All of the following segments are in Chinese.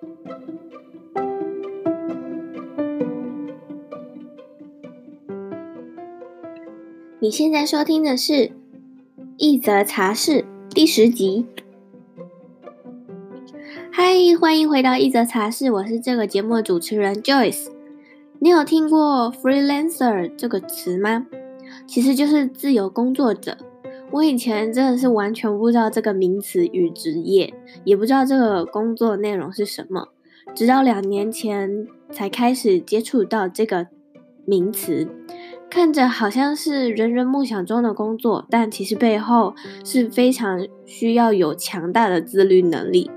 你现在收听的是《一则茶室》第十集。嗨，欢迎回到《一则茶室》，我是这个节目的主持人 Joyce。你有听过 freelancer 这个词吗？其实就是自由工作者。我以前真的是完全不知道这个名词与职业，也不知道这个工作内容是什么，直到两年前才开始接触到这个名词。看着好像是人人梦想中的工作，但其实背后是非常需要有强大的自律能力。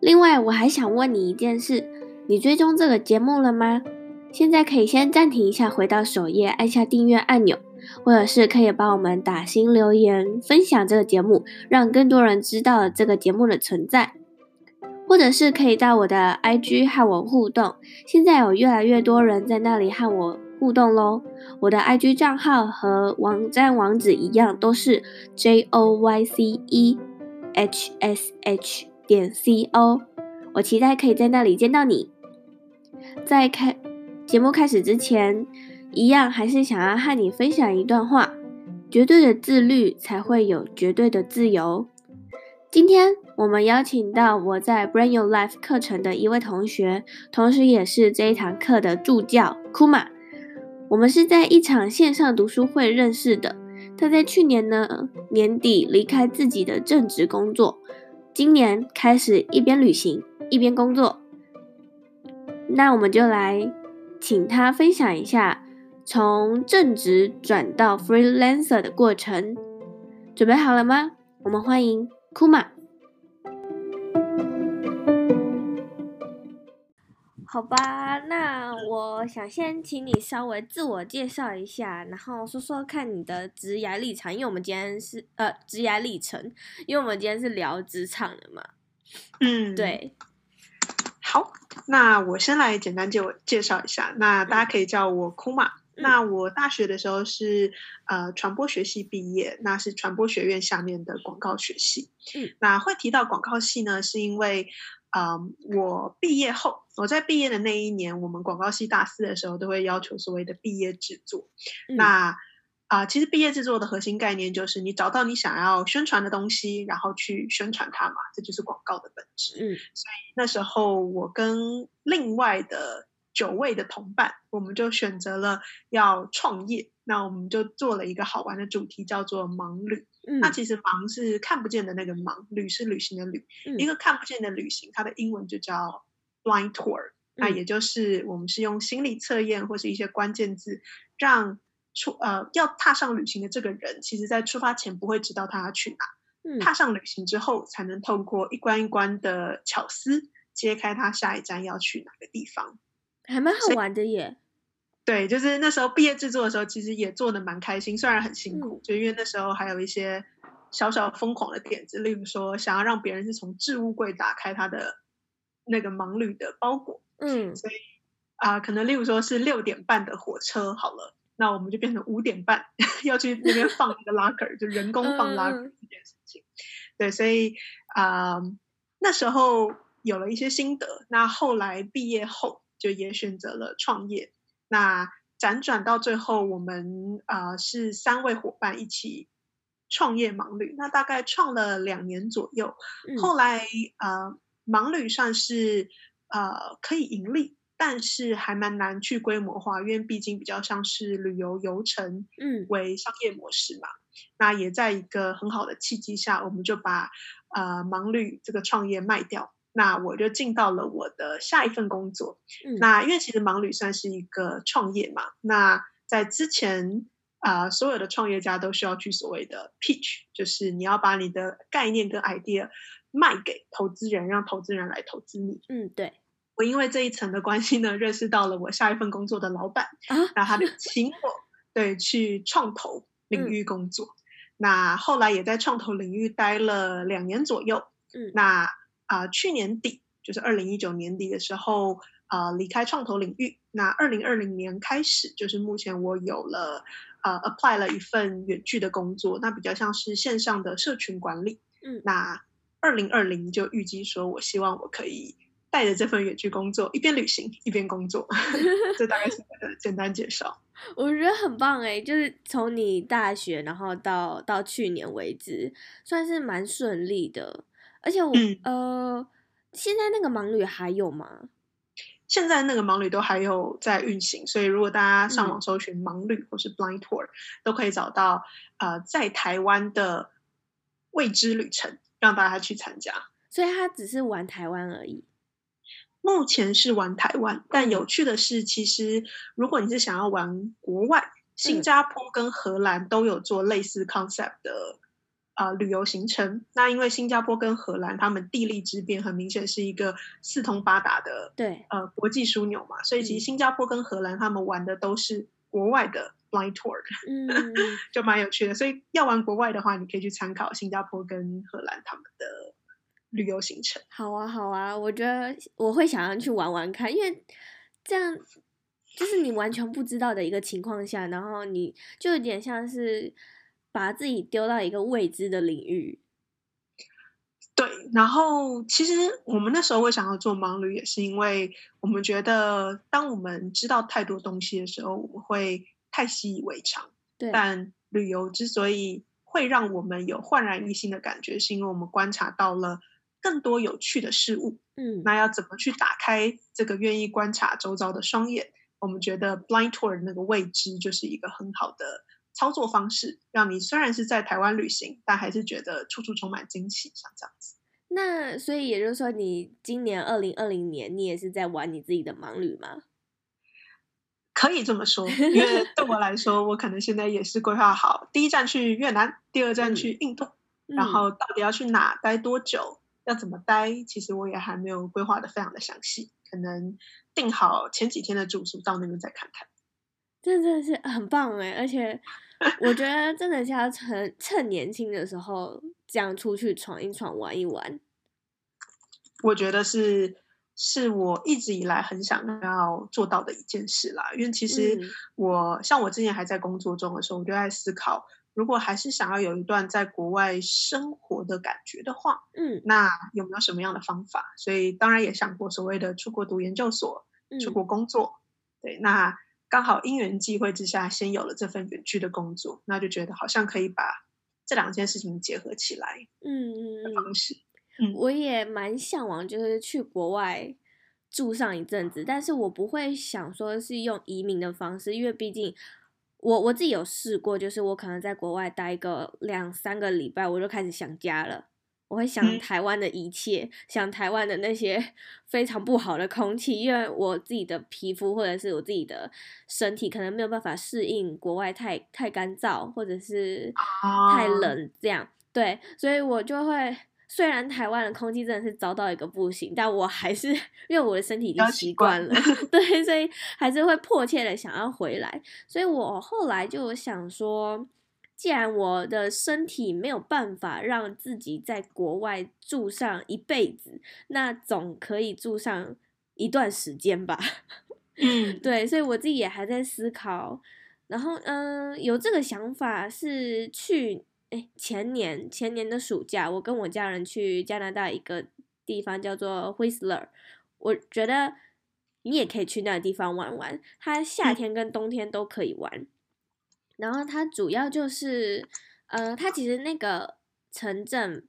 另外，我还想问你一件事：你追踪这个节目了吗？现在可以先暂停一下，回到首页，按下订阅按钮，或者是可以帮我们打新留言，分享这个节目，让更多人知道这个节目的存在。或者是可以到我的 IG 和我互动，现在有越来越多人在那里和我。互动喽！我的 IG 账号和网站网址一样，都是 J O Y C E H S H 点 C O。我期待可以在那里见到你。在开节目开始之前，一样还是想要和你分享一段话：绝对的自律才会有绝对的自由。今天我们邀请到我在 Brand Your Life 课程的一位同学，同时也是这一堂课的助教，Kuma。我们是在一场线上读书会认识的。他在去年呢年底离开自己的正职工作，今年开始一边旅行一边工作。那我们就来请他分享一下从正职转到 freelancer 的过程。准备好了吗？我们欢迎 Kuma。好吧，那我想先请你稍微自我介绍一下，然后说说看你的职涯历程，因为我们今天是呃职涯历程，因为我们今天是聊职场的嘛。嗯，对。好，那我先来简单介我介绍一下，那大家可以叫我 Kuma。嗯、那我大学的时候是呃传播学系毕业，那是传播学院下面的广告学系。嗯，那会提到广告系呢，是因为。啊，um, 我毕业后，我在毕业的那一年，我们广告系大四的时候都会要求所谓的毕业制作。嗯、那啊、呃，其实毕业制作的核心概念就是你找到你想要宣传的东西，然后去宣传它嘛，这就是广告的本质。嗯，所以那时候我跟另外的九位的同伴，我们就选择了要创业。那我们就做了一个好玩的主题，叫做“盲旅”。嗯，那其实“盲”是看不见的那个“盲”，“旅”是旅行的“旅”。嗯，一个看不见的旅行，它的英文就叫 blind tour。嗯，那也就是我们是用心理测验或是一些关键字，让出呃要踏上旅行的这个人，其实在出发前不会知道他要去哪。嗯，踏上旅行之后，才能透过一关一关的巧思，揭开他下一站要去哪个地方。还蛮好玩的耶。对，就是那时候毕业制作的时候，其实也做的蛮开心，虽然很辛苦，嗯、就因为那时候还有一些小小疯狂的点子，例如说想要让别人是从置物柜打开他的那个盲旅的包裹，嗯，所以啊、呃，可能例如说是六点半的火车好了，那我们就变成五点半 要去那边放一个 locker，就人工放 locker 这件事情。嗯、对，所以啊、呃，那时候有了一些心得，那后来毕业后就也选择了创业。那辗转到最后，我们啊、呃、是三位伙伴一起创业盲旅。那大概创了两年左右，嗯、后来呃盲旅算是呃可以盈利，但是还蛮难去规模化，因为毕竟比较像是旅游游程，嗯，为商业模式嘛。嗯、那也在一个很好的契机下，我们就把呃盲旅这个创业卖掉。那我就进到了我的下一份工作。嗯、那因为其实盲旅算是一个创业嘛，那在之前啊、呃，所有的创业家都需要去所谓的 pitch，就是你要把你的概念跟 idea 卖给投资人，让投资人来投资你。嗯，对。我因为这一层的关系呢，认识到了我下一份工作的老板，啊，那他就 请我对去创投领域工作。嗯、那后来也在创投领域待了两年左右。嗯，那。啊、呃，去年底就是二零一九年底的时候，啊、呃，离开创投领域。那二零二零年开始，就是目前我有了，呃，apply 了一份远距的工作，那比较像是线上的社群管理。嗯，那二零二零就预计说，我希望我可以带着这份远距工作，一边旅行一边工作。这大概是我的简单介绍。我觉得很棒哎，就是从你大学，然后到到去年为止，算是蛮顺利的。而且我、嗯、呃，现在那个盲旅还有吗？现在那个盲旅都还有在运行，所以如果大家上网搜寻盲旅或是 Blind Tour，、嗯、都可以找到呃在台湾的未知旅程，让大家去参加。所以他只是玩台湾而已。目前是玩台湾，但有趣的是，其实如果你是想要玩国外，新加坡跟荷兰都有做类似 concept 的。啊、呃，旅游行程。那因为新加坡跟荷兰，他们地利之便很明显是一个四通八达的，对，呃，国际枢纽嘛。所以其实新加坡跟荷兰他们玩的都是国外的 blind tour，嗯，就蛮有趣的。所以要玩国外的话，你可以去参考新加坡跟荷兰他们的旅游行程。好啊，好啊，我觉得我会想要去玩玩看，因为这样就是你完全不知道的一个情况下，然后你就有点像是。把自己丢到一个未知的领域，对。然后，其实我们那时候会想要做盲旅，也是因为我们觉得，当我们知道太多东西的时候，我们会太习以为常。对。但旅游之所以会让我们有焕然一新的感觉，是因为我们观察到了更多有趣的事物。嗯。那要怎么去打开这个愿意观察周遭的双眼？我们觉得 blind tour 那个未知就是一个很好的。操作方式让你虽然是在台湾旅行，但还是觉得处处充满惊喜，像这样子。那所以也就是说，你今年二零二零年，你也是在玩你自己的盲旅吗？可以这么说，因为对我来说，我可能现在也是规划好第一站去越南，第二站去印度，嗯、然后到底要去哪待多久，要怎么待，其实我也还没有规划的非常的详细，可能定好前几天的住宿，到那边再看看。真的是很棒哎，而且。我觉得真的是要趁趁年轻的时候这样出去闯一闯、玩一玩。我觉得是是我一直以来很想要做到的一件事啦。因为其实我、嗯、像我之前还在工作中的时候，我就在思考，如果还是想要有一段在国外生活的感觉的话，嗯，那有没有什么样的方法？所以当然也想过所谓的出国读研究所、出国工作。嗯、对，那。刚好因缘际会之下，先有了这份远距的工作，那就觉得好像可以把这两件事情结合起来。嗯嗯方式，嗯，我也蛮向往，就是去国外住上一阵子，但是我不会想说是用移民的方式，因为毕竟我我自己有试过，就是我可能在国外待个两三个礼拜，我就开始想家了。我会想台湾的一切，嗯、想台湾的那些 非常不好的空气，因为我自己的皮肤或者是我自己的身体可能没有办法适应国外太太干燥或者是太冷这样，对，所以我就会虽然台湾的空气真的是糟到一个不行，但我还是因为我的身体已经习惯了，对，所以还是会迫切的想要回来，所以我后来就想说。既然我的身体没有办法让自己在国外住上一辈子，那总可以住上一段时间吧。嗯，对，所以我自己也还在思考。然后，嗯、呃，有这个想法是去，诶，前年前年的暑假，我跟我家人去加拿大一个地方叫做 Whistler，我觉得你也可以去那个地方玩玩，它夏天跟冬天都可以玩。嗯然后它主要就是，呃，它其实那个城镇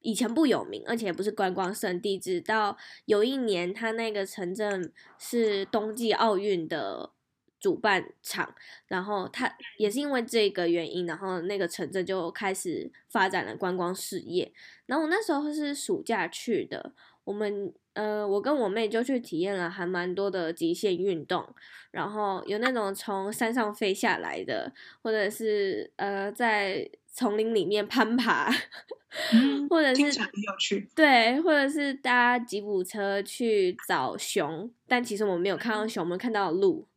以前不有名，而且不是观光胜地。直到有一年，它那个城镇是冬季奥运的主办场，然后它也是因为这个原因，然后那个城镇就开始发展了观光事业。然后我那时候是暑假去的，我们。呃，我跟我妹就去体验了还蛮多的极限运动，然后有那种从山上飞下来的，或者是呃在丛林里面攀爬，嗯、或者是很有趣，对，或者是搭吉普车去找熊，但其实我们没有看到熊，我们看到鹿，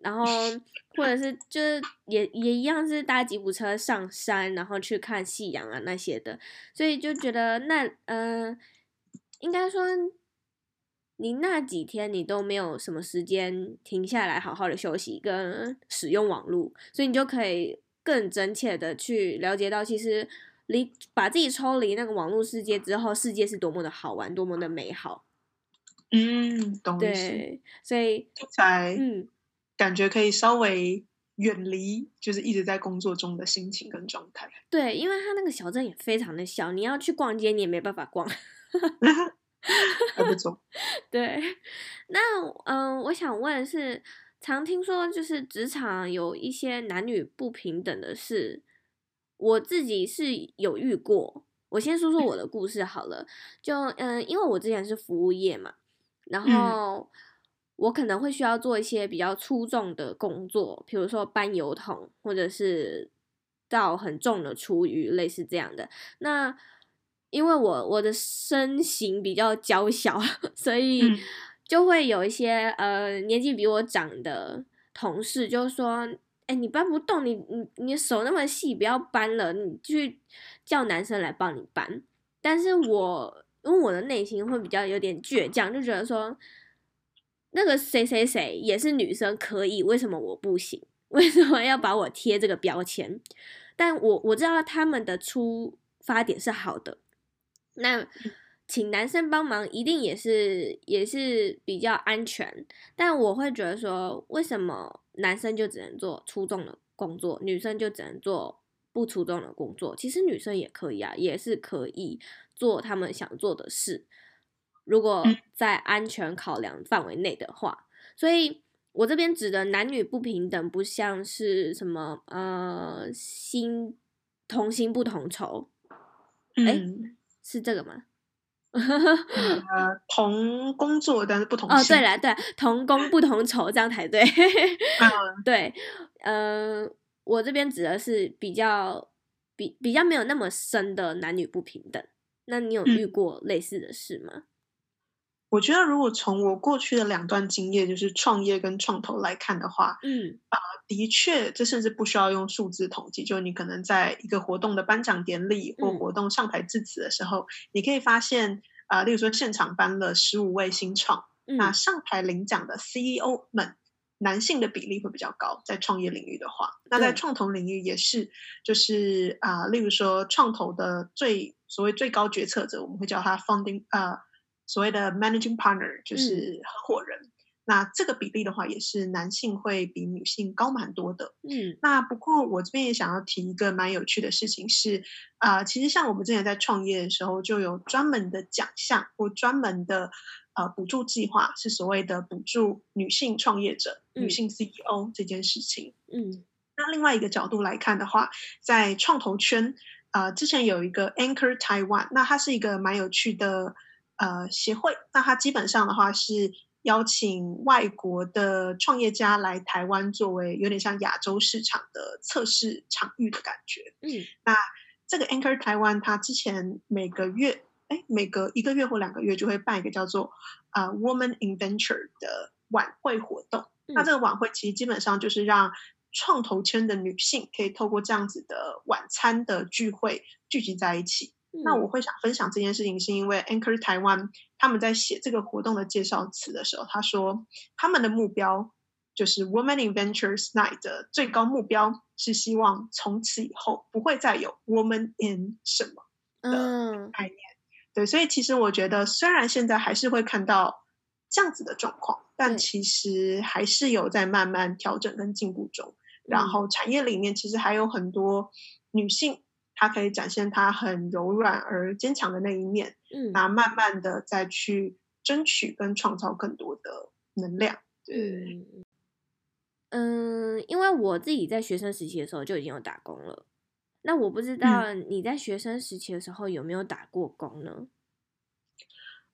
然后或者是就是也也一样是搭吉普车上山，然后去看夕阳啊那些的，所以就觉得那呃应该说。你那几天你都没有什么时间停下来好好的休息跟使用网络，所以你就可以更真切的去了解到，其实离把自己抽离那个网络世界之后，世界是多么的好玩，多么的美好。嗯，懂。对，所以才嗯，感觉可以稍微远离，就是一直在工作中的心情跟状态。对，因为他那个小镇也非常的小，你要去逛街，你也没办法逛。还不错。对，那嗯、呃，我想问是，常听说就是职场有一些男女不平等的事，我自己是有遇过。我先说说我的故事好了，就嗯、呃，因为我之前是服务业嘛，然后我可能会需要做一些比较粗重的工作，比如说搬油桶，或者是倒很重的厨余，类似这样的。那因为我我的身形比较娇小，所以就会有一些呃年纪比我长的同事就说：“哎，你搬不动，你你你手那么细，不要搬了，你去叫男生来帮你搬。”但是我因为我的内心会比较有点倔强，就觉得说那个谁谁谁也是女生可以，为什么我不行？为什么要把我贴这个标签？但我我知道他们的出发点是好的。那请男生帮忙一定也是也是比较安全，但我会觉得说，为什么男生就只能做出众的工作，女生就只能做不出众的工作？其实女生也可以啊，也是可以做他们想做的事，如果在安全考量范围内的话。所以我这边指的男女不平等，不像是什么呃心同心不同酬，哎、是这个吗？呃，同工作但是不同哦，对了，对，同工不同酬，这样才对。嗯、对，呃，我这边指的是比较比比较没有那么深的男女不平等。那你有遇过类似的事吗？嗯我觉得，如果从我过去的两段经验，就是创业跟创投来看的话，嗯，啊、呃，的确，这甚至不需要用数字统计，就你可能在一个活动的颁奖典礼或活动上台致辞的时候，嗯、你可以发现，啊、呃，例如说现场颁了十五位新创，嗯、那上台领奖的 CEO 们，男性的比例会比较高，在创业领域的话，那在创投领域也是，就是啊、呃，例如说创投的最所谓最高决策者，我们会叫他 founding 啊、呃。所谓的 managing partner 就是合伙人，嗯、那这个比例的话，也是男性会比女性高蛮多的。嗯，那不过我这边也想要提一个蛮有趣的事情是，啊、呃，其实像我们之前在创业的时候，就有专门的奖项或专门的呃补助计划，是所谓的补助女性创业者、嗯、女性 CEO 这件事情。嗯，那另外一个角度来看的话，在创投圈，啊、呃，之前有一个 Anchor Taiwan，那它是一个蛮有趣的。呃，协会，那它基本上的话是邀请外国的创业家来台湾，作为有点像亚洲市场的测试场域的感觉。嗯，那这个 Anchor 台湾，它之前每个月，哎，每隔一个月或两个月就会办一个叫做呃 Woman in Venture 的晚会活动。嗯，那这个晚会其实基本上就是让创投圈的女性可以透过这样子的晚餐的聚会聚集在一起。那我会想分享这件事情，是因为 Anchor 台湾他们在写这个活动的介绍词的时候，他说他们的目标就是 Women in Ventures Night 的最高目标是希望从此以后不会再有 Woman in 什么的概念。嗯、对，所以其实我觉得，虽然现在还是会看到这样子的状况，但其实还是有在慢慢调整跟进步中。然后产业里面其实还有很多女性。他可以展现他很柔软而坚强的那一面，嗯，然后慢慢的再去争取跟创造更多的能量。对，嗯，因为我自己在学生时期的时候就已经有打工了，那我不知道你在学生时期的时候有没有打过工呢？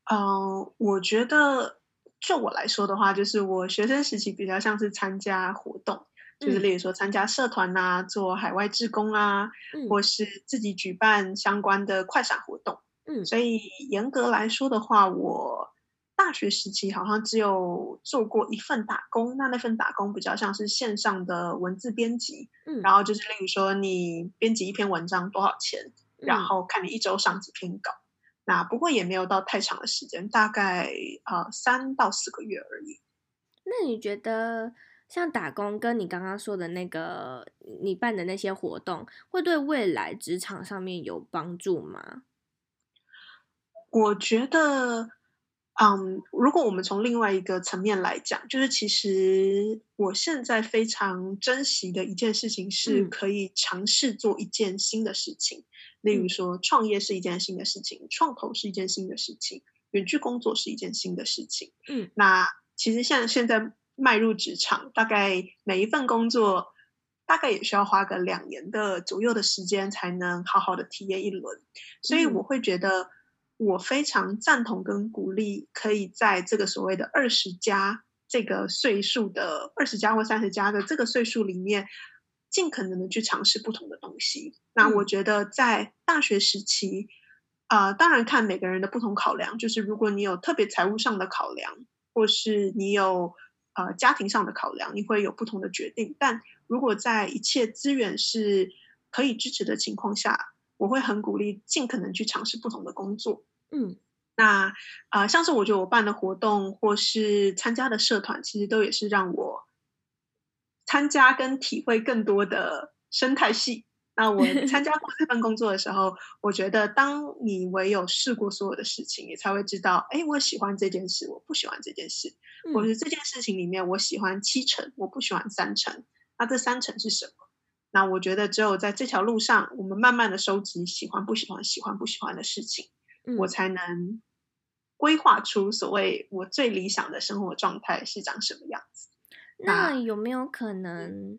嗯，呃，我觉得就我来说的话，就是我学生时期比较像是参加活动。就是例如说参加社团啊，做海外志工啊，嗯、或是自己举办相关的快闪活动。嗯，所以严格来说的话，我大学时期好像只有做过一份打工。那那份打工比较像是线上的文字编辑。嗯，然后就是例如说你编辑一篇文章多少钱，嗯、然后看你一周上几篇稿。那不过也没有到太长的时间，大概呃三到四个月而已。那你觉得？像打工跟你刚刚说的那个你办的那些活动，会对未来职场上面有帮助吗？我觉得，嗯，如果我们从另外一个层面来讲，就是其实我现在非常珍惜的一件事情，是可以尝试做一件新的事情。嗯、例如说，创业是一件新的事情，创投是一件新的事情，远距工作是一件新的事情。嗯，那其实像现在迈入职场，大概每一份工作，大概也需要花个两年的左右的时间，才能好好的体验一轮。所以我会觉得。我非常赞同跟鼓励，可以在这个所谓的二十加这个岁数的二十加或三十加的这个岁数里面，尽可能的去尝试不同的东西。那我觉得在大学时期，啊、呃，当然看每个人的不同考量，就是如果你有特别财务上的考量，或是你有呃家庭上的考量，你会有不同的决定。但如果在一切资源是可以支持的情况下，我会很鼓励尽可能去尝试不同的工作。嗯，那啊、呃，像是我觉得我办的活动或是参加的社团，其实都也是让我参加跟体会更多的生态系。那我参加过这份工作的时候，我觉得当你唯有试过所有的事情，你才会知道，哎，我喜欢这件事，我不喜欢这件事。或者这件事情里面，我喜欢七成，我不喜欢三成。那这三成是什么？那我觉得只有在这条路上，我们慢慢的收集喜欢不喜欢、喜欢不喜欢的事情。我才能规划出所谓我最理想的生活状态是长什么样子。那有没有可能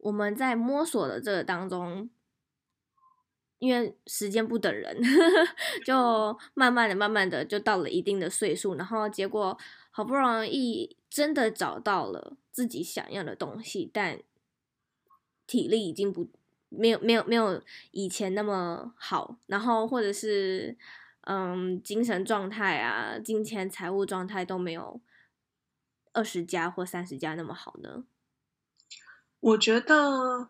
我们在摸索的这个当中，因为时间不等人，就慢慢的、慢慢的就到了一定的岁数，然后结果好不容易真的找到了自己想要的东西，但体力已经不没有没有没有以前那么好，然后或者是。嗯，精神状态啊，金钱财务状态都没有二十加或三十加那么好呢。我觉得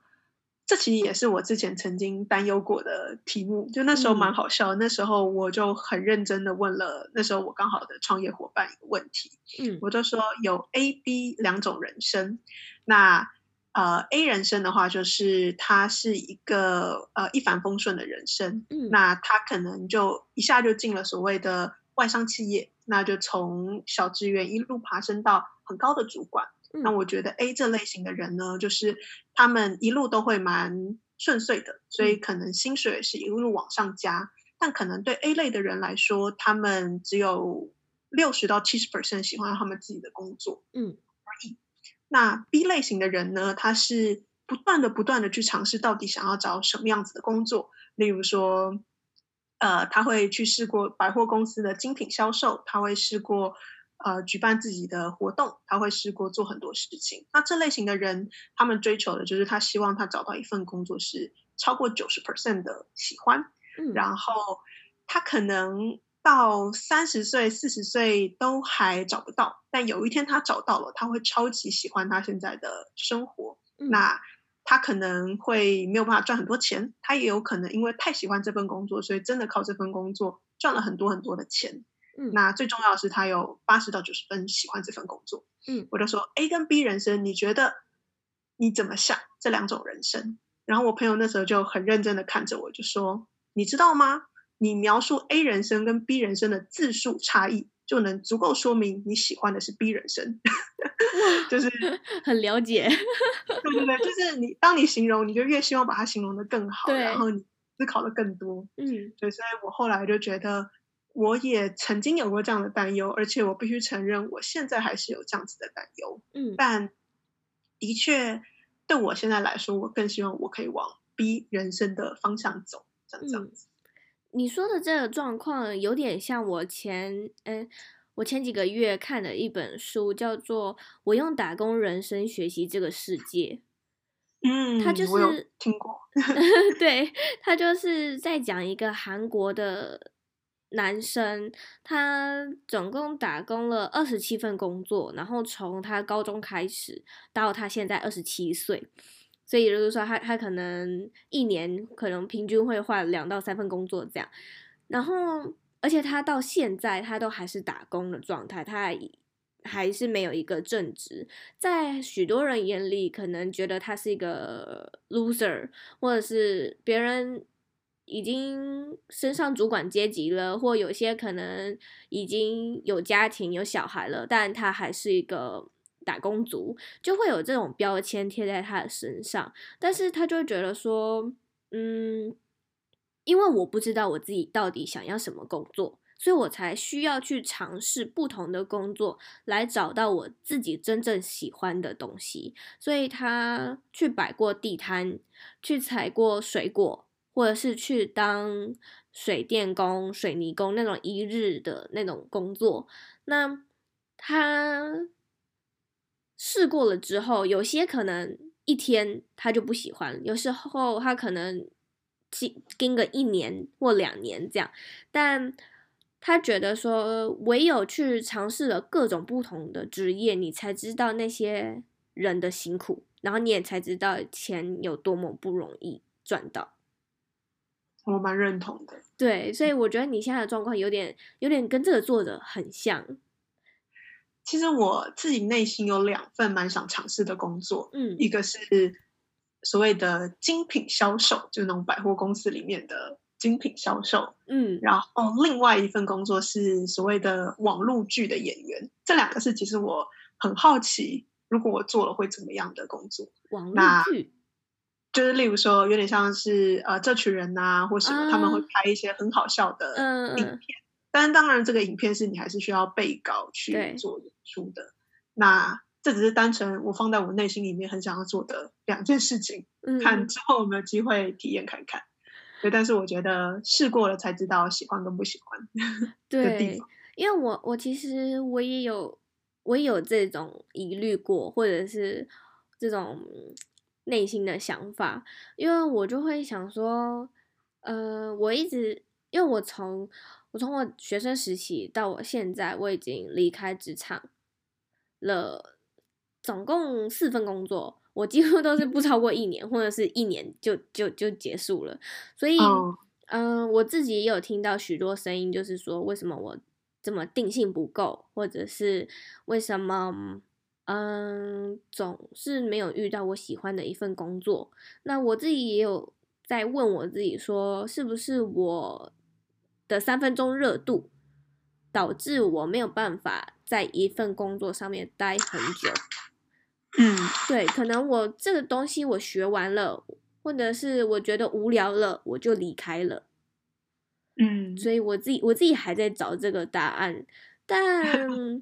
这其实也是我之前曾经担忧过的题目，就那时候蛮好笑。嗯、那时候我就很认真的问了那时候我刚好的创业伙伴一个问题，嗯，我就说有 A、B 两种人生，那。呃，A 人生的话，就是他是一个呃一帆风顺的人生，嗯，那他可能就一下就进了所谓的外商企业，那就从小职员一路爬升到很高的主管。嗯，那我觉得 A 这类型的人呢，就是他们一路都会蛮顺遂的，所以可能薪水是一路往上加，但可能对 A 类的人来说，他们只有六十到七十 percent 喜欢他们自己的工作，嗯。那 B 类型的人呢，他是不断的、不断的去尝试，到底想要找什么样子的工作。例如说，呃，他会去试过百货公司的精品销售，他会试过呃举办自己的活动，他会试过做很多事情。那这类型的人，他们追求的就是他希望他找到一份工作是超过九十 percent 的喜欢，嗯，然后他可能。到三十岁、四十岁都还找不到，但有一天他找到了，他会超级喜欢他现在的生活。嗯、那他可能会没有办法赚很多钱，他也有可能因为太喜欢这份工作，所以真的靠这份工作赚了很多很多的钱。嗯、那最重要的是他有八十到九十分喜欢这份工作。嗯，我就说 A 跟 B 人生，你觉得你怎么想这两种人生？然后我朋友那时候就很认真的看着我，就说你知道吗？你描述 A 人生跟 B 人生的字数差异，就能足够说明你喜欢的是 B 人生，就是很了解。对对对，就是你当你形容，你就越希望把它形容的更好，然后你思考的更多。嗯，对，所以我后来就觉得，我也曾经有过这样的担忧，而且我必须承认，我现在还是有这样子的担忧。嗯，但的确对我现在来说，我更希望我可以往 B 人生的方向走，这样这样子。嗯你说的这个状况有点像我前嗯，我前几个月看的一本书，叫做《我用打工人生学习这个世界》。嗯，他就是听过，对，他就是在讲一个韩国的男生，他总共打工了二十七份工作，然后从他高中开始到他现在二十七岁。所以也就是说他，他他可能一年可能平均会换两到三份工作这样，然后而且他到现在他都还是打工的状态，他还还是没有一个正职，在许多人眼里，可能觉得他是一个 loser，或者是别人已经升上主管阶级了，或有些可能已经有家庭有小孩了，但他还是一个打工族，就会有这种标签贴在他的身上。但是他就觉得说，嗯，因为我不知道我自己到底想要什么工作。所以我才需要去尝试不同的工作，来找到我自己真正喜欢的东西。所以他去摆过地摊，去采过水果，或者是去当水电工、水泥工那种一日的那种工作。那他试过了之后，有些可能一天他就不喜欢，有时候他可能跟个一年或两年这样，但。他觉得说，唯有去尝试了各种不同的职业，你才知道那些人的辛苦，然后你也才知道钱有多么不容易赚到。我蛮认同的。对，所以我觉得你现在的状况有点，有点跟这个作者很像。其实我自己内心有两份蛮想尝试的工作，嗯，一个是所谓的精品销售，就是那种百货公司里面的。精品销售，嗯，然后另外一份工作是所谓的网络剧的演员，这两个是其实我很好奇，如果我做了会怎么样的工作？网络剧，就是例如说有点像是呃这群人啊，或什么、啊、他们会拍一些很好笑的影片，嗯、但是当然这个影片是你还是需要背稿去做演出的。那这只是单纯我放在我内心里面很想要做的两件事情，嗯、看之后有没有机会体验看看。对，但是我觉得试过了才知道喜欢跟不喜欢。对，因为我我其实我也有我也有这种疑虑过，或者是这种内心的想法，因为我就会想说，呃，我一直因为我从我从我学生时期到我现在，我已经离开职场了，总共四份工作。我几乎都是不超过一年，或者是一年就就就结束了。所以，嗯、呃，我自己也有听到许多声音，就是说为什么我这么定性不够，或者是为什么，嗯、呃，总是没有遇到我喜欢的一份工作。那我自己也有在问我自己说，是不是我的三分钟热度导致我没有办法在一份工作上面待很久？嗯，对，可能我这个东西我学完了，或者是我觉得无聊了，我就离开了。嗯，所以我自己我自己还在找这个答案。但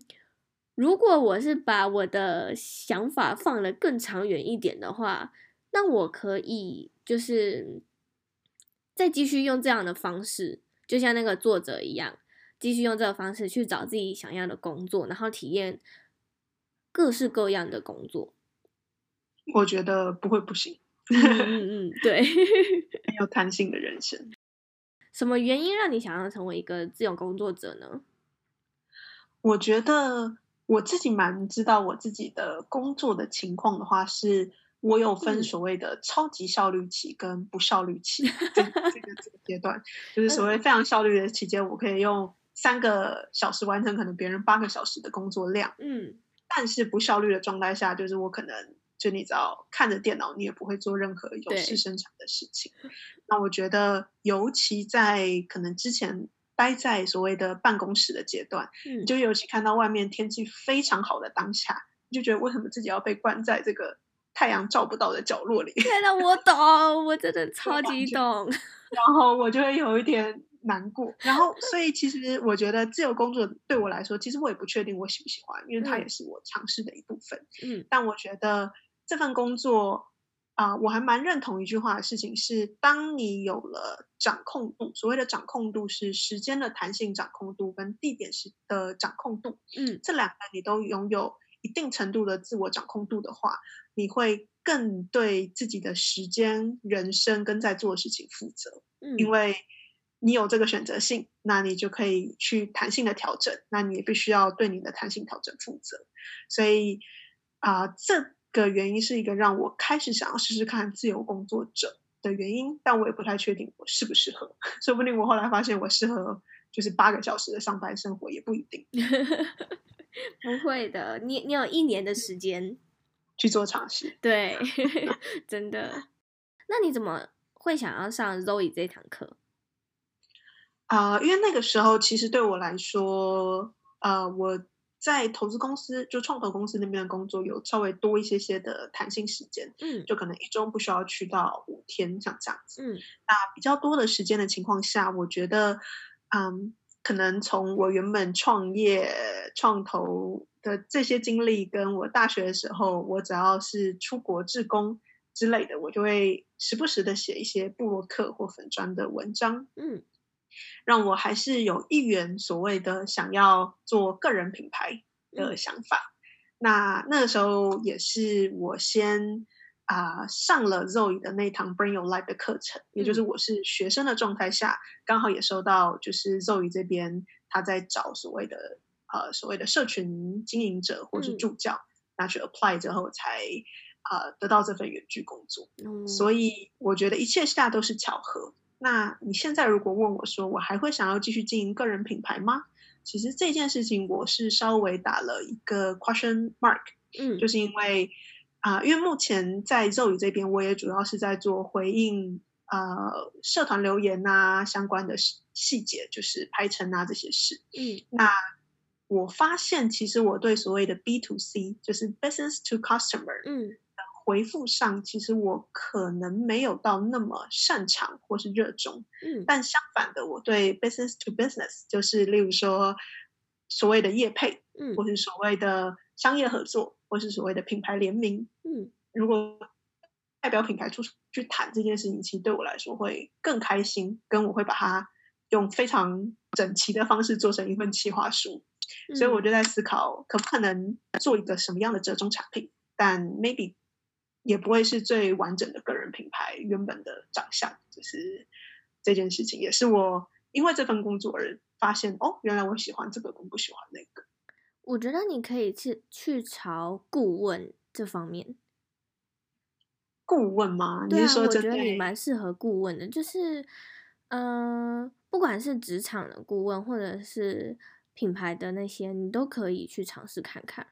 如果我是把我的想法放得更长远一点的话，那我可以就是再继续用这样的方式，就像那个作者一样，继续用这个方式去找自己想要的工作，然后体验。各式各样的工作，我觉得不会不行。嗯嗯，对，很有 弹性的人生。什么原因让你想要成为一个自由工作者呢？我觉得我自己蛮知道我自己的工作的情况的话，是我有分所谓的超级效率期跟不效率期。嗯、这个这个这个阶段，就是所谓非常效率的期间，我可以用三个小时完成可能别人八个小时的工作量。嗯。但是不效率的状态下，就是我可能就你只要看着电脑，你也不会做任何有事生产的事情。那我觉得，尤其在可能之前待在所谓的办公室的阶段，嗯，就尤其看到外面天气非常好的当下，就觉得为什么自己要被关在这个太阳照不到的角落里？天哪，我懂，我真的 超级懂。然后我就会有一点。难过，然后所以其实我觉得自由工作对我来说，其实我也不确定我喜不喜欢，因为它也是我尝试的一部分。嗯，但我觉得这份工作啊、呃，我还蛮认同一句话的事情是：当你有了掌控度，所谓的掌控度是时间的弹性掌控度跟地点时的掌控度，嗯，这两个你都拥有一定程度的自我掌控度的话，你会更对自己的时间、人生跟在做的事情负责，嗯，因为。你有这个选择性，那你就可以去弹性的调整。那你也必须要对你的弹性调整负责。所以啊、呃，这个原因是一个让我开始想要试试看自由工作者的原因。但我也不太确定我适不适合，说不定我后来发现我适合就是八个小时的上班生活也不一定。不会的，你你有一年的时间去做尝试。对，真的。那你怎么会想要上 Zoe 这堂课？啊、呃，因为那个时候其实对我来说，呃，我。在投资公司，就创投公司那边的工作有稍微多一些些的弹性时间，嗯，就可能一周不需要去到五天，像这样子，嗯，那比较多的时间的情况下，我觉得，嗯，可能从我原本创业创投的这些经历，跟我大学的时候，我只要是出国志工之类的，我就会时不时的写一些部落客或粉砖的文章，嗯。让我还是有一员所谓的想要做个人品牌的想法。嗯、那那个时候也是我先啊、呃、上了 Zoe 的那堂 Bring Your Life 的课程，嗯、也就是我是学生的状态下，刚好也收到就是 Zoe 这边他在找所谓的呃所谓的社群经营者或是助教，嗯、那去 apply 之后才啊、呃、得到这份远距工作。嗯、所以我觉得一切下都是巧合。那你现在如果问我说，我还会想要继续经营个人品牌吗？其实这件事情我是稍微打了一个 question mark，嗯，就是因为啊、呃，因为目前在 Zoe 这边，我也主要是在做回应呃社团留言啊相关的细节，就是拍成啊这些事，嗯，那我发现其实我对所谓的 B to C，就是 business to customer，嗯。回复上，其实我可能没有到那么擅长或是热衷，嗯，但相反的，我对 business to business，就是例如说所谓的业配，嗯，或是所谓的商业合作，或是所谓的品牌联名，嗯，如果代表品牌出去谈这件事情，其实对我来说会更开心，跟我会把它用非常整齐的方式做成一份企划书，嗯，所以我就在思考，可不可能做一个什么样的折中产品，但 maybe。也不会是最完整的个人品牌原本的长相，就是这件事情，也是我因为这份工作而发现哦，原来我喜欢这个，我不喜欢那个。我觉得你可以去去朝顾问这方面。顾问吗？对啊，你是说我觉得你蛮适合顾问的，就是嗯、呃，不管是职场的顾问，或者是品牌的那些，你都可以去尝试看看。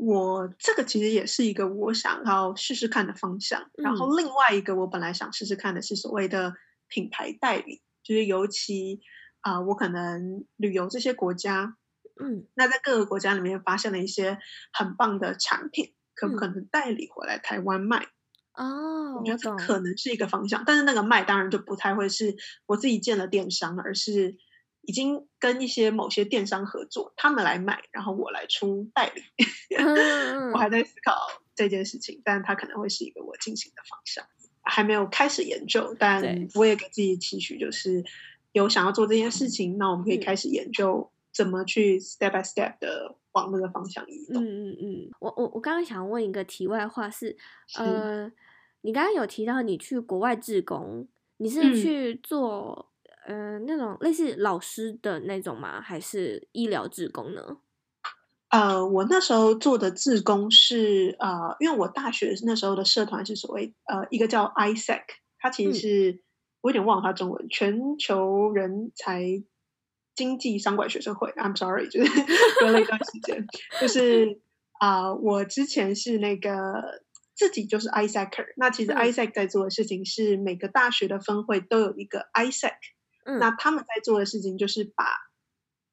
我这个其实也是一个我想要试试看的方向，嗯、然后另外一个我本来想试试看的是所谓的品牌代理，就是尤其啊、呃，我可能旅游这些国家，嗯，那在各个国家里面发现了一些很棒的产品，可不可能代理回来台湾卖？哦，我觉得这可能是一个方向，但是那个卖当然就不太会是我自己建了电商，而是。已经跟一些某些电商合作，他们来买，然后我来出代理。我还在思考这件事情，但它可能会是一个我进行的方向，还没有开始研究。但我也给自己期许，就是有想要做这件事情，那我们可以开始研究怎么去 step by step 的往那个方向移动。嗯嗯嗯，我我我刚刚想问一个题外话是，是呃，你刚刚有提到你去国外自工，你是去做？嗯呃，那种类似老师的那种吗？还是医疗志工呢？呃，我那时候做的志工是呃，因为我大学那时候的社团是所谓呃一个叫 ISEC，它其实是、嗯、我有点忘了它中文，全球人才经济商管学生会。I'm sorry，就是 隔了一段时间，就是啊、呃，我之前是那个自己就是 ISECer，那其实 ISEC 在做的事情是每个大学的分会都有一个 ISEC。那他们在做的事情就是把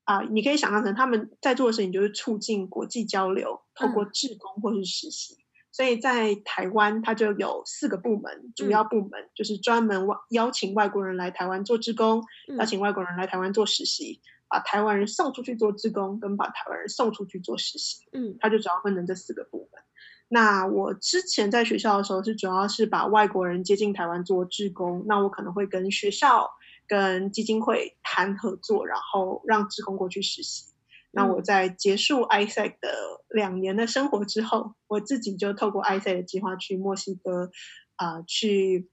啊、呃，你可以想象成他们在做的事情就是促进国际交流，透过志工或是实习。嗯、所以在台湾，它就有四个部门，主要部门就是专门外邀请外国人来台湾做志工，嗯、邀请外国人来台湾做实习，把台湾人送出去做志工，跟把台湾人送出去做实习。嗯，它就主要分成这四个部门。那我之前在学校的时候，是主要是把外国人接进台湾做志工，那我可能会跟学校。跟基金会谈合作，然后让志工过去实习。那我在结束 ISEC 的两年的生活之后，我自己就透过 ISEC 的计划去墨西哥啊、呃、去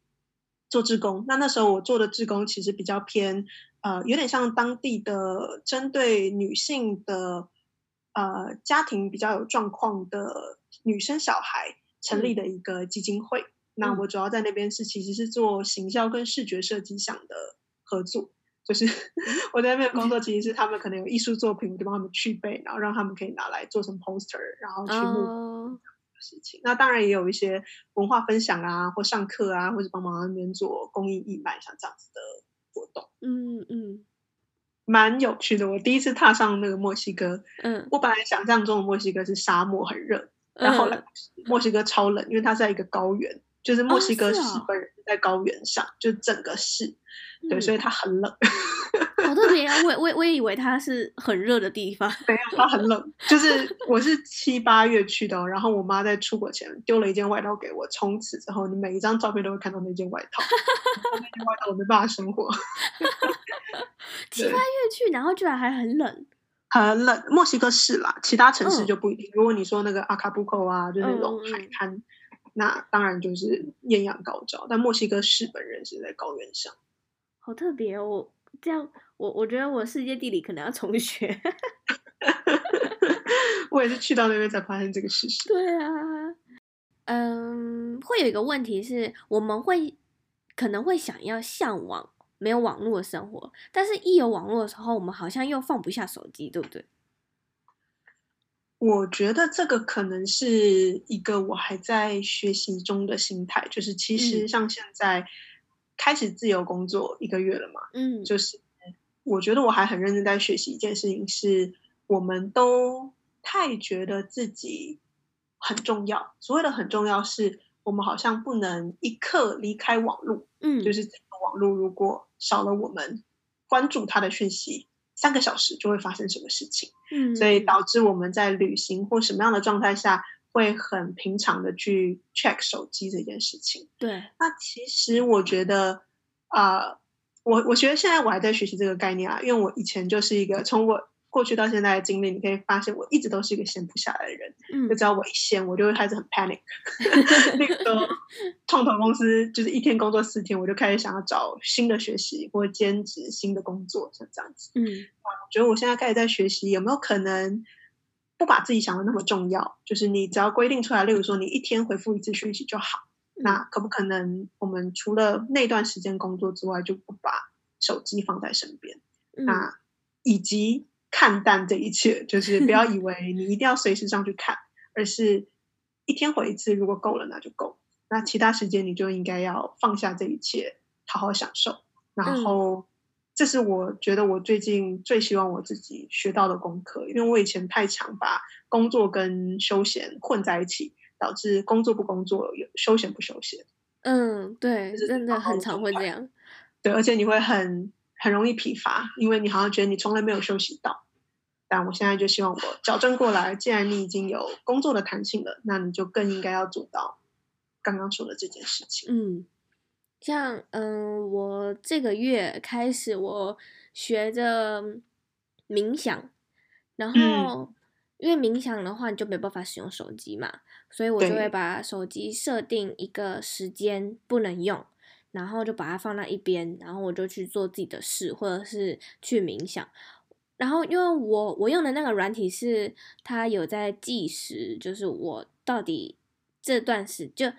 做志工。那那时候我做的志工其实比较偏呃，有点像当地的针对女性的呃家庭比较有状况的女生小孩成立的一个基金会。嗯、那我主要在那边是其实是做行销跟视觉设计上的。合作，就是 我在那边工作，其实是他们可能有艺术作品，我就帮他们去背，然后让他们可以拿来做成 poster，然后去录事情。Oh. 那当然也有一些文化分享啊，或上课啊，或者帮忙那边做公益义卖，像这样子的活动。嗯嗯，蛮有趣的。我第一次踏上那个墨西哥，嗯，我本来想象中的墨西哥是沙漠很热，然后来墨西哥超冷，因为它在一个高原，就是墨西哥市本人在高原上，哦、就整个市。对，所以它很冷，好特别啊！我 我我也以为它是很热的地方，没有，它很冷。就是我是七八月去的，然后我妈在出国前丢了一件外套给我，从此之后你每一张照片都会看到那件外套。那件外套我没办法生活。七八月去，然后居然还很冷，很冷。墨西哥市啦，其他城市就不一定。嗯、如果你说那个阿卡布科啊，就是那种海滩，嗯、那当然就是艳阳高照。但墨西哥市本人是在高原上。好特别哦！我这样，我我觉得我世界地理可能要重学。我也是去到那边才发现这个事实。对啊，嗯，会有一个问题是，我们会可能会想要向往没有网络的生活，但是一有网络的时候，我们好像又放不下手机，对不对？我觉得这个可能是一个我还在学习中的心态，就是其实像现在。嗯开始自由工作一个月了嘛，嗯，就是我觉得我还很认真在学习一件事情，是我们都太觉得自己很重要。所谓的很重要，是我们好像不能一刻离开网络，嗯，就是网络如果少了我们关注它的讯息，三个小时就会发生什么事情，嗯，所以导致我们在旅行或什么样的状态下。会很平常的去 check 手机这件事情。对，那其实我觉得，啊、呃，我我觉得现在我还在学习这个概念啊，因为我以前就是一个从我过去到现在的经历，你可以发现我一直都是一个闲不下来的人。嗯，就只要我一闲，我就会开始很 panic。那个时候，创投公司就是一天工作四天，我就开始想要找新的学习或兼职新的工作，像这样子。嗯，我觉得我现在开始在学习，有没有可能？不把自己想的那么重要，就是你只要规定出来，例如说你一天回复一次讯息就好。嗯、那可不可能我们除了那段时间工作之外，就不把手机放在身边？嗯、那以及看淡这一切，就是不要以为 你一定要随时上去看，而是一天回一次，如果够了那就够。那其他时间你就应该要放下这一切，好好享受。然后。嗯这是我觉得我最近最希望我自己学到的功课，因为我以前太常把工作跟休闲混在一起，导致工作不工作，休闲不休闲。嗯，对，真的很常会这样。对，而且你会很很容易疲乏，因为你好像觉得你从来没有休息到。但我现在就希望我矫正过来，既然你已经有工作的弹性了，那你就更应该要做到刚刚说的这件事情。嗯。像嗯，我这个月开始我学着冥想，然后、嗯、因为冥想的话你就没办法使用手机嘛，所以我就会把手机设定一个时间不能用，然后就把它放在一边，然后我就去做自己的事，或者是去冥想。然后因为我我用的那个软体是它有在计时，就是我到底这段时就。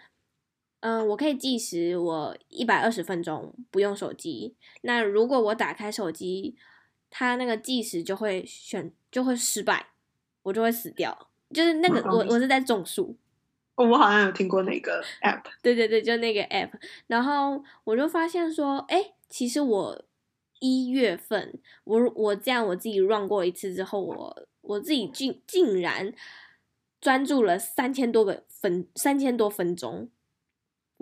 嗯，我可以计时，我一百二十分钟不用手机。那如果我打开手机，它那个计时就会选就会失败，我就会死掉。就是那个我我是在种树。哦，我好像有听过那个 app。对对对，就那个 app。然后我就发现说，哎，其实我一月份我我这样我自己 run 过一次之后，我我自己竟竟然专注了三千多个分三千多分钟。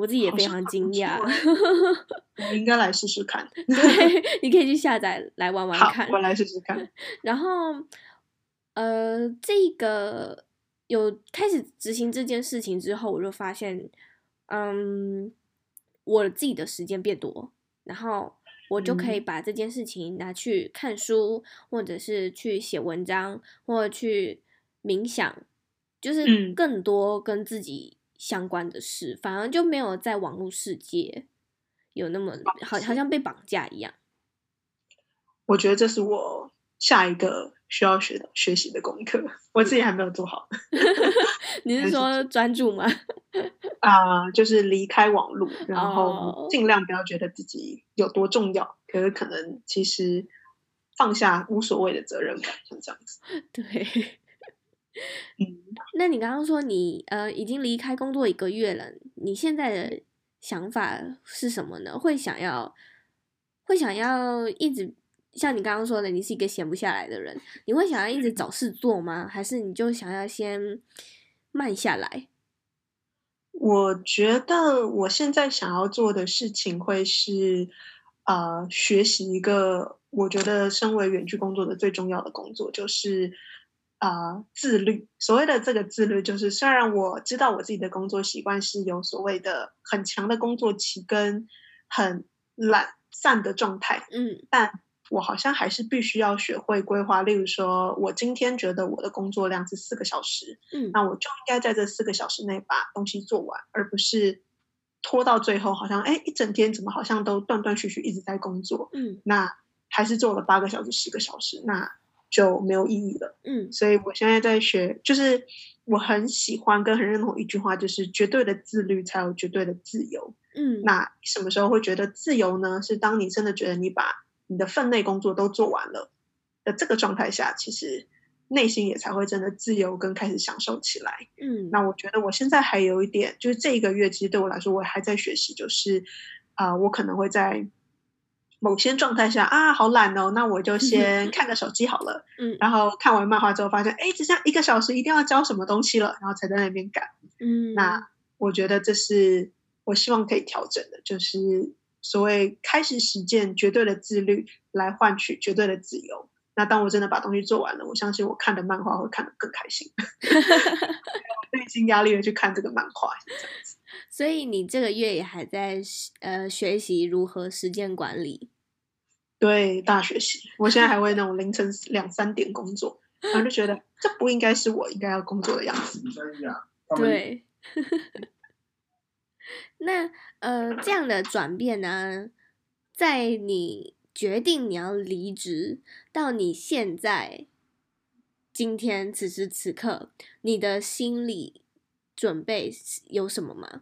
我自己也非常惊讶，我应该来试试看。对，你可以去下载来玩玩看。我来试试看。然后，呃，这个有开始执行这件事情之后，我就发现，嗯，我自己的时间变多，然后我就可以把这件事情拿去看书，嗯、或者是去写文章，或者去冥想，就是更多跟自己。相关的事，反而就没有在网络世界有那么好，好像被绑架一样。我觉得这是我下一个需要学学习的功课，我自己还没有做好。你是说专注吗？啊、呃，就是离开网络，然后尽量不要觉得自己有多重要，oh. 可是可能其实放下无所谓的责任感，像这样子。对，嗯，那你刚刚说你呃已经离开工作一个月了，你现在的想法是什么呢？会想要会想要一直。像你刚刚说的，你是一个闲不下来的人，你会想要一直找事做吗？还是你就想要先慢下来？我觉得我现在想要做的事情会是，呃，学习一个我觉得身为远距工作的最重要的工作，就是啊，呃，自律。所谓的这个自律，就是虽然我知道我自己的工作习惯是有所谓的很强的工作期跟很懒散的状态，嗯，但我好像还是必须要学会规划，例如说，我今天觉得我的工作量是四个小时，嗯，那我就应该在这四个小时内把东西做完，而不是拖到最后，好像哎，一整天怎么好像都断断续续一直在工作，嗯，那还是做了八个小时、十个小时，那就没有意义了，嗯，所以我现在在学，就是我很喜欢跟很认同一句话，就是绝对的自律才有绝对的自由，嗯，那什么时候会觉得自由呢？是当你真的觉得你把你的分内工作都做完了的这个状态下，其实内心也才会真的自由跟开始享受起来。嗯，那我觉得我现在还有一点，就是这一个月其实对我来说，我还在学习，就是啊、呃，我可能会在某些状态下啊，好懒哦，那我就先 看个手机好了。嗯，然后看完漫画之后发现，哎，只剩一个小时，一定要交什么东西了，然后才在那边赶。嗯，那我觉得这是我希望可以调整的，就是。所谓开始实践绝对的自律，来换取绝对的自由。那当我真的把东西做完了，我相信我看的漫画会看得更开心，内心压力的去看这个漫画。所以你这个月也还在呃学习如何实践管理？对，大学习。我现在还会那种凌晨两三点工作，然后就觉得 这不应该是我应该要工作的样子。对。那呃，这样的转变呢，在你决定你要离职到你现在今天此时此刻，你的心理准备有什么吗？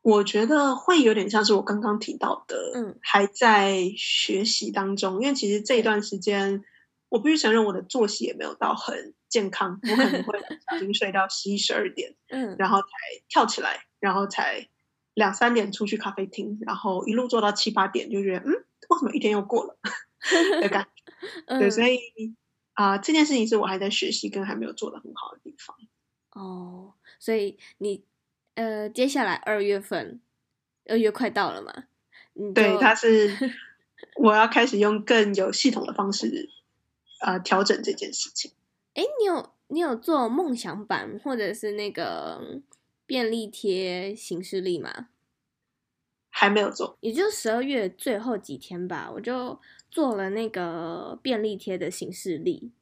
我觉得会有点像是我刚刚提到的，嗯，还在学习当中，因为其实这一段时间。我必须承认，我的作息也没有到很健康。我可能会已经睡到十一十二点，嗯，然后才跳起来，然后才两三点出去咖啡厅，然后一路做到七八点，就觉得嗯，为什么一天又过了 的感觉？嗯、对，所以啊、呃，这件事情是我还在学习跟还没有做的很好的地方。哦，所以你呃，接下来二月份，二月快到了嘛？对，他是 我要开始用更有系统的方式。呃，调整这件事情。哎，你有你有做梦想版或者是那个便利贴形式力吗？还没有做，也就十二月最后几天吧，我就做了那个便利贴的形式力。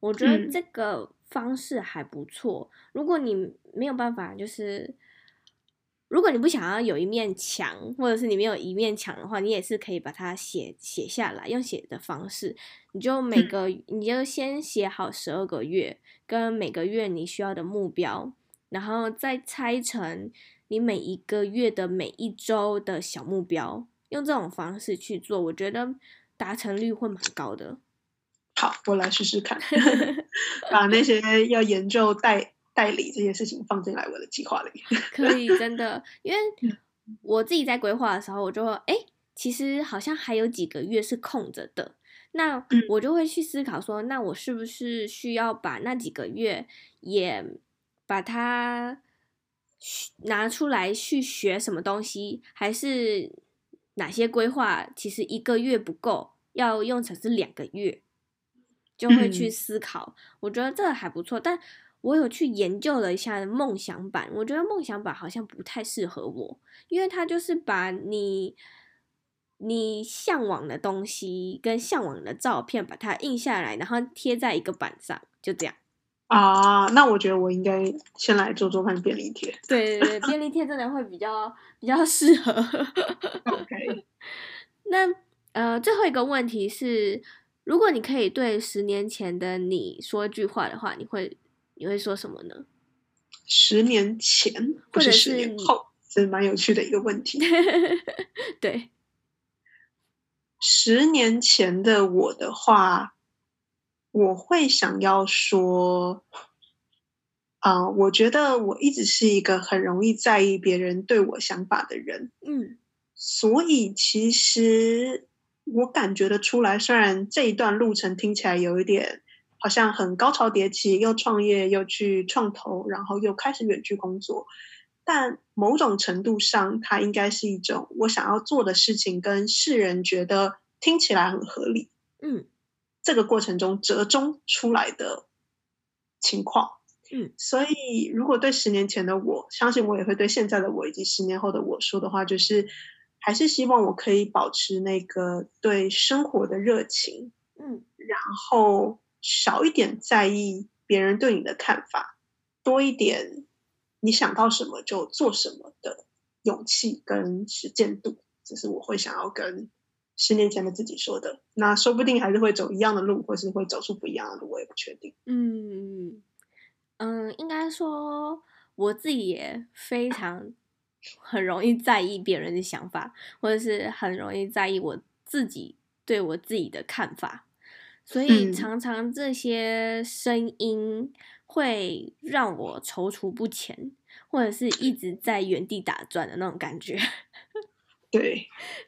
我觉得这个方式还不错。嗯。如果你没有办法，就是。如果你不想要有一面墙，或者是你没有一面墙的话，你也是可以把它写写下来，用写的方式，你就每个你就先写好十二个月跟每个月你需要的目标，然后再拆成你每一个月的每一周的小目标，用这种方式去做，我觉得达成率会蛮高的。好，我来试试看，把那些要研究代。代理这些事情放进来我的计划里，可以真的，因为我自己在规划的时候，我就会，哎，其实好像还有几个月是空着的，那我就会去思考说，那我是不是需要把那几个月也把它拿出来去学什么东西，还是哪些规划其实一个月不够，要用成是两个月，就会去思考。我觉得这个还不错，但。我有去研究了一下梦想版，我觉得梦想版好像不太适合我，因为它就是把你你向往的东西跟向往的照片把它印下来，然后贴在一个板上，就这样。啊，那我觉得我应该先来做做看便利贴。对对对，便利贴真的会比较比较适合。OK，那呃，最后一个问题是，如果你可以对十年前的你说一句话的话，你会你会说什么呢？十年前或者是十年后，这是蛮有趣的一个问题。对，十年前的我的话，我会想要说，啊、呃，我觉得我一直是一个很容易在意别人对我想法的人。嗯，所以其实我感觉得出来，虽然这一段路程听起来有一点。好像很高潮迭起，又创业，又去创投，然后又开始远距工作。但某种程度上，它应该是一种我想要做的事情，跟世人觉得听起来很合理。嗯，这个过程中折中出来的情况。嗯，所以如果对十年前的我，相信我也会对现在的我以及十年后的我说的话，就是还是希望我可以保持那个对生活的热情。嗯，然后。少一点在意别人对你的看法，多一点你想到什么就做什么的勇气跟实践度，这是我会想要跟十年前的自己说的。那说不定还是会走一样的路，或是会走出不一样的路，我也不确定。嗯嗯，应该说我自己也非常很容易在意别人的想法，或者是很容易在意我自己对我自己的看法。所以常常这些声音会让我踌躇不前，或者是一直在原地打转的那种感觉。对，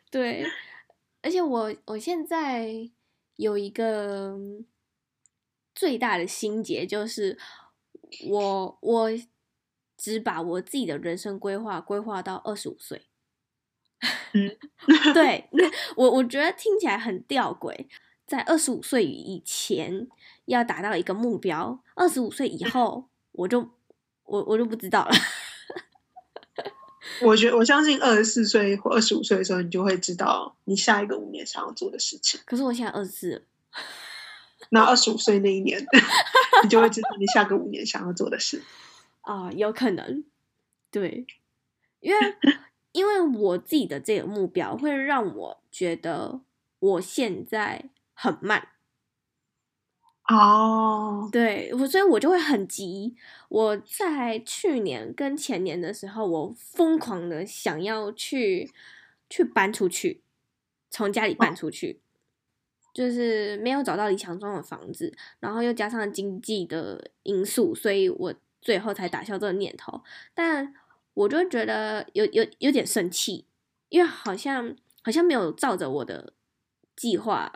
对，而且我我现在有一个最大的心结，就是我我只把我自己的人生规划规划到二十五岁。嗯，对，我我觉得听起来很吊诡。在二十五岁以前要达到一个目标，二十五岁以后我就我我就不知道了。我觉得我相信二十四岁或二十五岁的时候，你就会知道你下一个五年想要做的事情。可是我现在二十四，那二十五岁那一年，你就会知道你下个五年想要做的事。啊、呃，有可能，对，因为因为我自己的这个目标会让我觉得我现在。很慢哦，oh. 对，我所以我就会很急。我在去年跟前年的时候，我疯狂的想要去去搬出去，从家里搬出去，就是没有找到理想中的房子，然后又加上经济的因素，所以我最后才打消这个念头。但我就觉得有有有点生气，因为好像好像没有照着我的计划。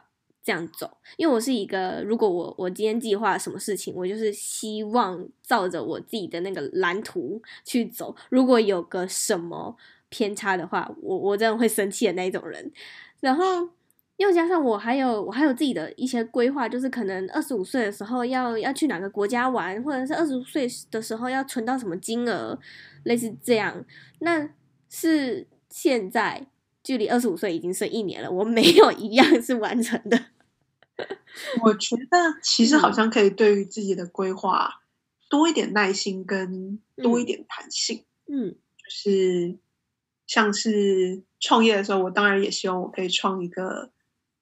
这样走，因为我是一个，如果我我今天计划什么事情，我就是希望照着我自己的那个蓝图去走。如果有个什么偏差的话，我我真的会生气的那一种人。然后又加上我还有我还有自己的一些规划，就是可能二十五岁的时候要要去哪个国家玩，或者是二十五岁的时候要存到什么金额，类似这样。那是现在。距离二十五岁已经剩一年了，我没有一样是完成的。我觉得其实好像可以对于自己的规划多一点耐心跟多一点弹性。嗯，嗯，就是像是创业的时候，我当然也希望我可以创一个，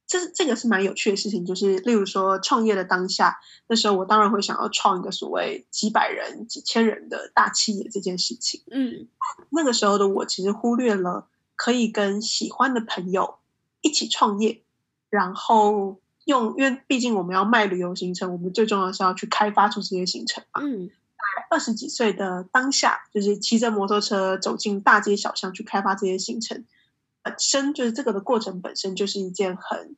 这这个是蛮有趣的事情。就是例如说创业的当下，那时候我当然会想要创一个所谓几百人、几千人的大企业这件事情。嗯，那个时候的我其实忽略了。可以跟喜欢的朋友一起创业，然后用，因为毕竟我们要卖旅游行程，我们最重要的是要去开发出这些行程嘛。嗯，在二十几岁的当下，就是骑着摩托车走进大街小巷去开发这些行程，本身就是这个的过程本身就是一件很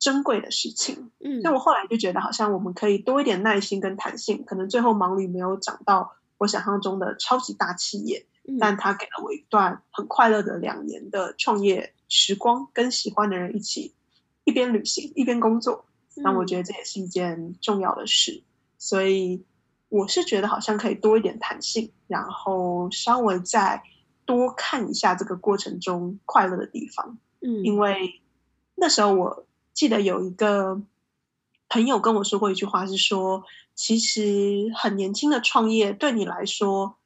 珍贵的事情。嗯，所以我后来就觉得，好像我们可以多一点耐心跟弹性，可能最后忙里没有长到我想象中的超级大企业。但他给了我一段很快乐的两年的创业时光，跟喜欢的人一起一边旅行一边工作，那我觉得这也是一件重要的事。所以我是觉得好像可以多一点弹性，然后稍微再多看一下这个过程中快乐的地方。嗯，因为那时候我记得有一个朋友跟我说过一句话，是说其实很年轻的创业对你来说。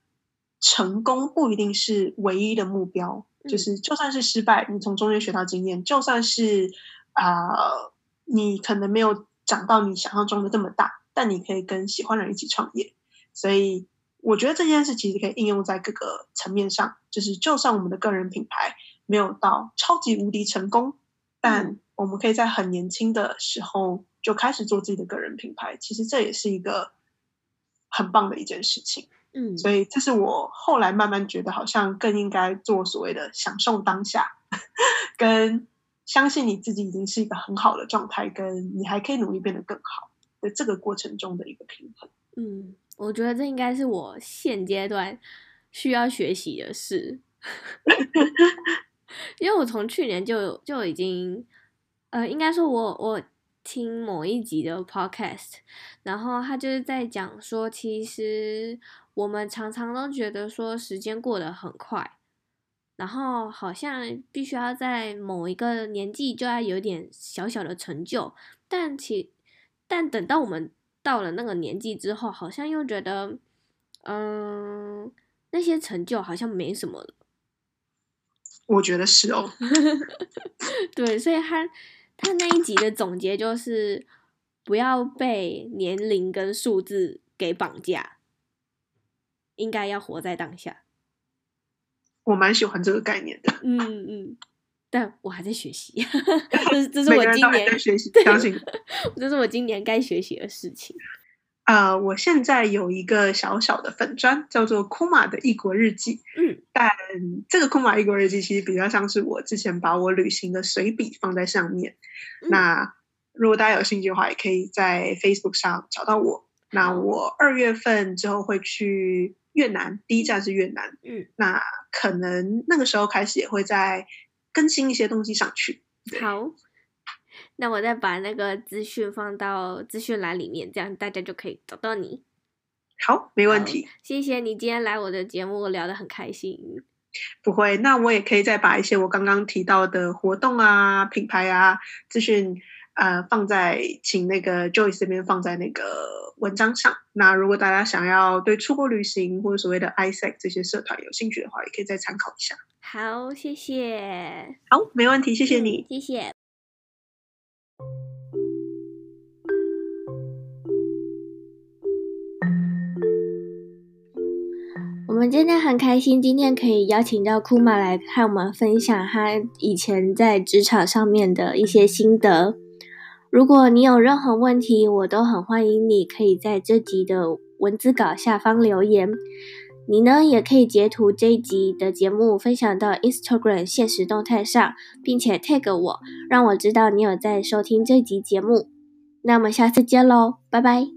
成功不一定是唯一的目标，就是就算是失败，你从中间学到经验；就算是啊、呃，你可能没有长到你想象中的这么大，但你可以跟喜欢的人一起创业。所以我觉得这件事其实可以应用在各个层面上，就是就算我们的个人品牌没有到超级无敌成功，但我们可以在很年轻的时候就开始做自己的个人品牌，其实这也是一个很棒的一件事情。嗯，所以这是我后来慢慢觉得，好像更应该做所谓的享受当下，跟相信你自己已经是一个很好的状态，跟你还可以努力变得更好的这个过程中的一个平衡。嗯，我觉得这应该是我现阶段需要学习的事，因为我从去年就就已经，呃，应该说我我。听某一集的 podcast，然后他就是在讲说，其实我们常常都觉得说时间过得很快，然后好像必须要在某一个年纪就要有点小小的成就，但其但等到我们到了那个年纪之后，好像又觉得，嗯，那些成就好像没什么了。我觉得是哦，对，所以他。他那一集的总结就是不要被年龄跟数字给绑架，应该要活在当下。我蛮喜欢这个概念的。嗯嗯，但我还在学习，这是这是我今年在学习，相信这是我今年该学习的事情。呃，我现在有一个小小的粉砖，叫做库玛的异国日记。嗯，但这个库玛异国日记其实比较像是我之前把我旅行的随笔放在上面。嗯、那如果大家有兴趣的话，也可以在 Facebook 上找到我。那我二月份之后会去越南，第一站是越南。嗯，那可能那个时候开始也会再更新一些东西上去。好。那我再把那个资讯放到资讯栏里面，这样大家就可以找到你。好，没问题。谢谢你今天来我的节目，我聊得很开心。不会，那我也可以再把一些我刚刚提到的活动啊、品牌啊资讯，呃，放在请那个 Joyce 这边放在那个文章上。那如果大家想要对出国旅行或者所谓的 ISEC 这些社团有兴趣的话，也可以再参考一下。好，谢谢。好，没问题，谢谢你，嗯，谢谢。我们真的很开心，今天可以邀请到库玛来和我们分享他以前在职场上面的一些心得。如果你有任何问题，我都很欢迎你可以在这集的文字稿下方留言。你呢，也可以截图这一集的节目，分享到 Instagram 现实动态上，并且 tag 我，让我知道你有在收听这集节目。那么下次见喽，拜拜。